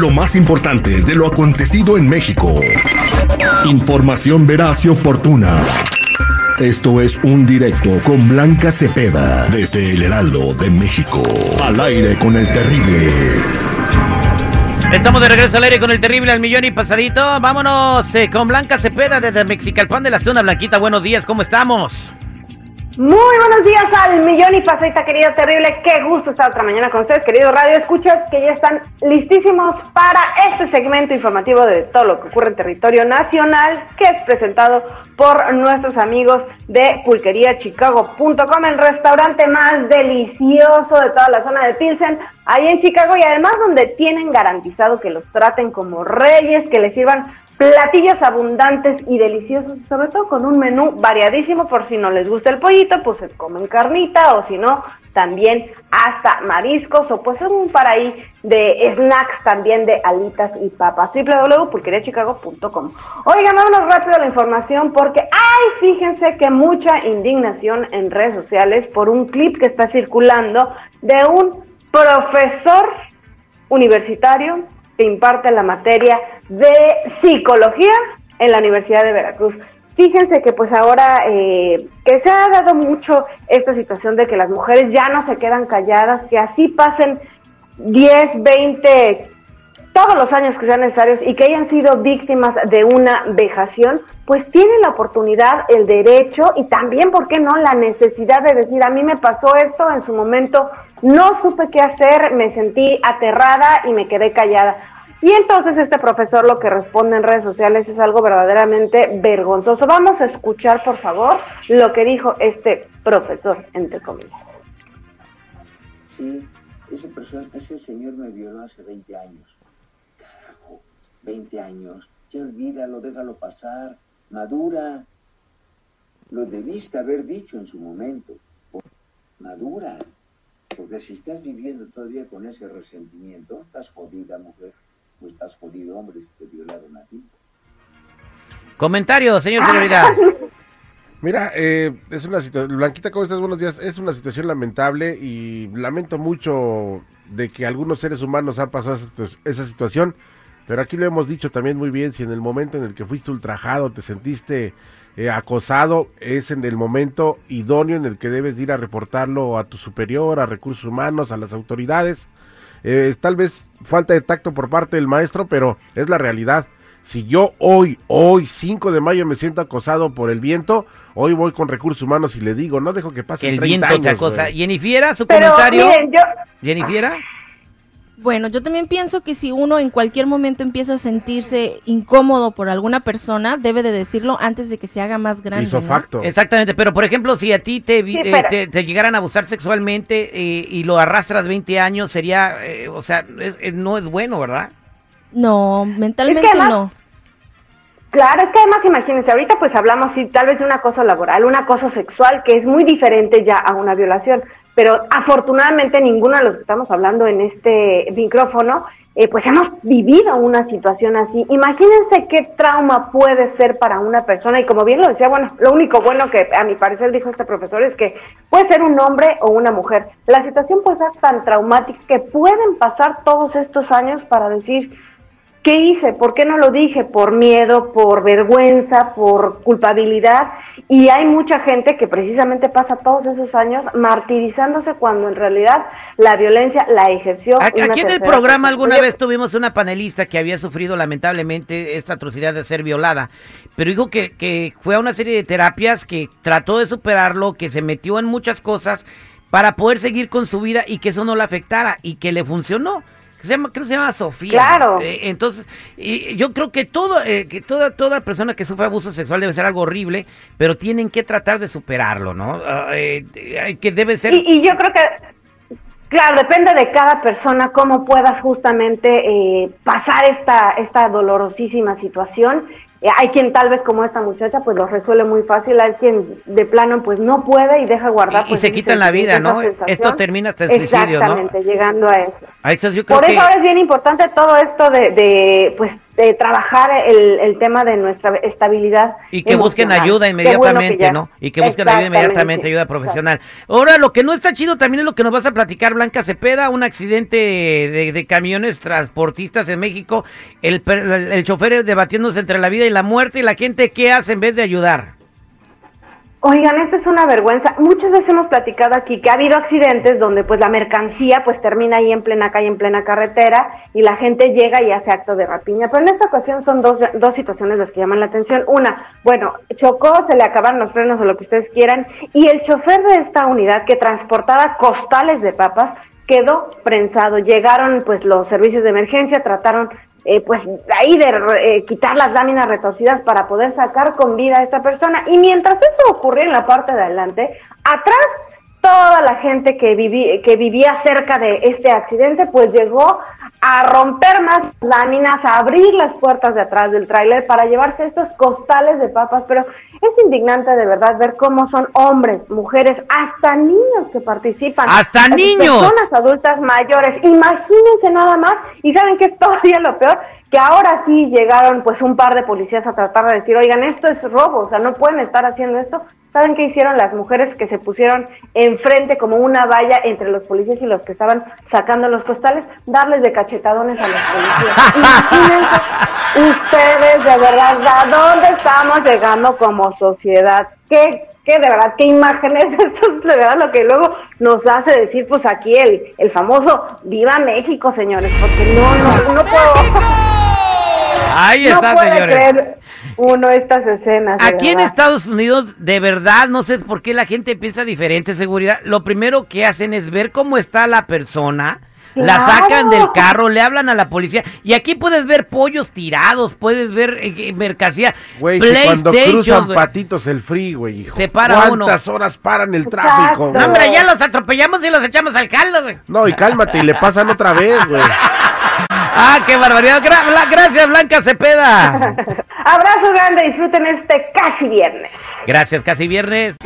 Lo más importante de lo acontecido en México. Información veraz y oportuna. Esto es un directo con Blanca Cepeda desde el Heraldo de México. Al aire con el terrible. Estamos de regreso al aire con el terrible al millón y pasadito. Vámonos eh, con Blanca Cepeda desde Mexicalpan de la Zona Blanquita. Buenos días, ¿cómo estamos? Muy buenos días al millón y pasadita, querido terrible. Qué gusto estar otra mañana con ustedes, querido Radio Escuchas, que ya están listísimos para este segmento informativo de todo lo que ocurre en territorio nacional, que es presentado por nuestros amigos de pulqueriachicago.com, el restaurante más delicioso de toda la zona de Pilsen, ahí en Chicago, y además donde tienen garantizado que los traten como reyes, que les sirvan platillos abundantes y deliciosos, sobre todo con un menú variadísimo por si no les gusta el pollito, pues se comen carnita o si no, también hasta mariscos o pues un para ahí de snacks también de alitas y papas. www.pulqueriachicago.com Oigan, vámonos rápido la información porque ay, fíjense que mucha indignación en redes sociales por un clip que está circulando de un profesor universitario imparte la materia de psicología en la Universidad de Veracruz. Fíjense que pues ahora eh, que se ha dado mucho esta situación de que las mujeres ya no se quedan calladas, que así pasen 10, 20, todos los años que sean necesarios y que hayan sido víctimas de una vejación, pues tienen la oportunidad, el derecho y también, ¿por qué no?, la necesidad de decir, a mí me pasó esto en su momento, no supe qué hacer, me sentí aterrada y me quedé callada. Y entonces este profesor lo que responde en redes sociales es algo verdaderamente vergonzoso. Vamos a escuchar, por favor, lo que dijo este profesor, entre comillas. Sí, ese, persona, ese señor me violó hace 20 años. Carajo, 20 años. Ya olvídalo, déjalo pasar. Madura. Lo debiste haber dicho en su momento. Madura. Porque si estás viviendo todavía con ese resentimiento, estás jodida, mujer pues estás jodido, hombre, si te violaron a ti. Comentario, señor Seguridad. Mira, eh, es una situación, Blanquita, ¿cómo estás? Buenos días. Es una situación lamentable y lamento mucho de que algunos seres humanos han pasado esa situación, pero aquí lo hemos dicho también muy bien, si en el momento en el que fuiste ultrajado, te sentiste eh, acosado, es en el momento idóneo en el que debes ir a reportarlo a tu superior, a recursos humanos, a las autoridades eh, tal vez falta de tacto por parte del maestro, pero es la realidad. Si yo hoy, hoy, 5 de mayo, me siento acosado por el viento, hoy voy con recursos humanos y le digo, no dejo que pase el viento te acosa. Su comentario. Miren, yo... Fiera. Bueno, yo también pienso que si uno en cualquier momento empieza a sentirse incómodo por alguna persona, debe de decirlo antes de que se haga más grande. Exactamente, pero por ejemplo, si a ti te, eh, te, llegaran a abusar sexualmente eh, y lo arrastras 20 años, sería, eh, o sea, no es bueno, ¿verdad? No, mentalmente no. Claro, es que además imagínense, ahorita pues hablamos sí, tal vez de un acoso laboral, un acoso sexual, que es muy diferente ya a una violación, pero afortunadamente ninguno de los que estamos hablando en este micrófono, eh, pues hemos vivido una situación así. Imagínense qué trauma puede ser para una persona, y como bien lo decía, bueno, lo único bueno que a mi parecer dijo este profesor es que puede ser un hombre o una mujer. La situación puede ser tan traumática que pueden pasar todos estos años para decir, ¿Qué hice? ¿Por qué no lo dije? Por miedo, por vergüenza, por culpabilidad. Y hay mucha gente que precisamente pasa todos esos años martirizándose cuando en realidad la violencia la ejerció. Aquí, en el programa alguna vez tuvimos una panelista que había sufrido lamentablemente esta atrocidad de ser violada, pero dijo que, que fue a una serie de terapias, que trató de superarlo, que se metió en muchas cosas para poder seguir con su vida y que eso no la afectara y que le funcionó se llama, creo que se llama Sofía. Claro. Eh, entonces, y yo creo que todo, eh, que toda, toda persona que sufre abuso sexual debe ser algo horrible, pero tienen que tratar de superarlo, ¿no? Eh, que debe ser. Y, yo creo que, claro, depende de cada persona cómo puedas justamente pasar esta, esta dolorosísima situación hay quien tal vez como esta muchacha pues lo resuelve muy fácil, hay quien de plano pues no puede y deja guardar. y, pues, se quitan la vida, ¿no? Esto termina hasta el Exactamente, llegando a eso. A eso Por eso ahora es bien importante todo esto de, de, pues de trabajar el, el, tema de nuestra estabilidad. Y que busquen ayuda inmediatamente, ¿no? Y que busquen ayuda inmediatamente, ayuda profesional. Ahora, lo que no está chido también es lo que nos vas a platicar, Blanca Cepeda, un accidente de, de camiones transportistas en México, el, el, el chofer debatiéndose entre la vida y la muerte y la gente, ¿qué hace en vez de ayudar? Oigan, esto es una vergüenza. Muchas veces hemos platicado aquí que ha habido accidentes donde pues la mercancía pues termina ahí en plena calle, en plena carretera y la gente llega y hace acto de rapiña. Pero en esta ocasión son dos, dos situaciones las que llaman la atención. Una, bueno, chocó, se le acabaron los frenos o lo que ustedes quieran y el chofer de esta unidad que transportaba costales de papas quedó prensado. Llegaron pues los servicios de emergencia, trataron eh, pues ahí de eh, quitar las láminas retorcidas para poder sacar con vida a esta persona. Y mientras eso ocurría en la parte de adelante, atrás toda la gente que, viví, que vivía cerca de este accidente, pues llegó a romper más láminas, a abrir las puertas de atrás del tráiler para llevarse estos costales de papas, pero es indignante de verdad ver cómo son hombres, mujeres, hasta niños que participan. Hasta niños. Personas adultas mayores, imagínense nada más, y saben que es todavía lo peor, que ahora sí llegaron pues un par de policías a tratar de decir, oigan, esto es robo, o sea, no pueden estar haciendo esto. ¿Saben qué hicieron las mujeres que se pusieron enfrente como una valla entre los policías y los que estaban sacando los costales? Darles de cachetadones a los policías. Imagínense ustedes de verdad, ¿a dónde estamos llegando como sociedad? ¿Qué, qué de verdad, qué imágenes? Esto es de verdad lo que luego nos hace decir, pues aquí el, el famoso Viva México, señores, porque no, no, no puedo... Ahí está, no puede señores. creer uno estas escenas. Aquí en. Estados Unidos, de verdad, no sé por qué la gente piensa diferente, seguridad. Lo primero que hacen es ver cómo está la persona, la Claro. sacan del carro, le hablan a la policía. Y aquí puedes ver pollos tirados, puedes ver eh, eh, mercancía. Güey, si cuando cruzan güey. patitos el freeway, hijo. Se para ¿Cuántas horas paran el Exacto. tráfico? No, hombre, ya los atropellamos y los echamos al caldo, güey. No, y cálmate, y le pasan otra vez, güey. Ah, qué barbaridad. Gra- gracias, Blanca Cepeda. Abrazo grande, disfruten este casi viernes. Gracias, casi viernes.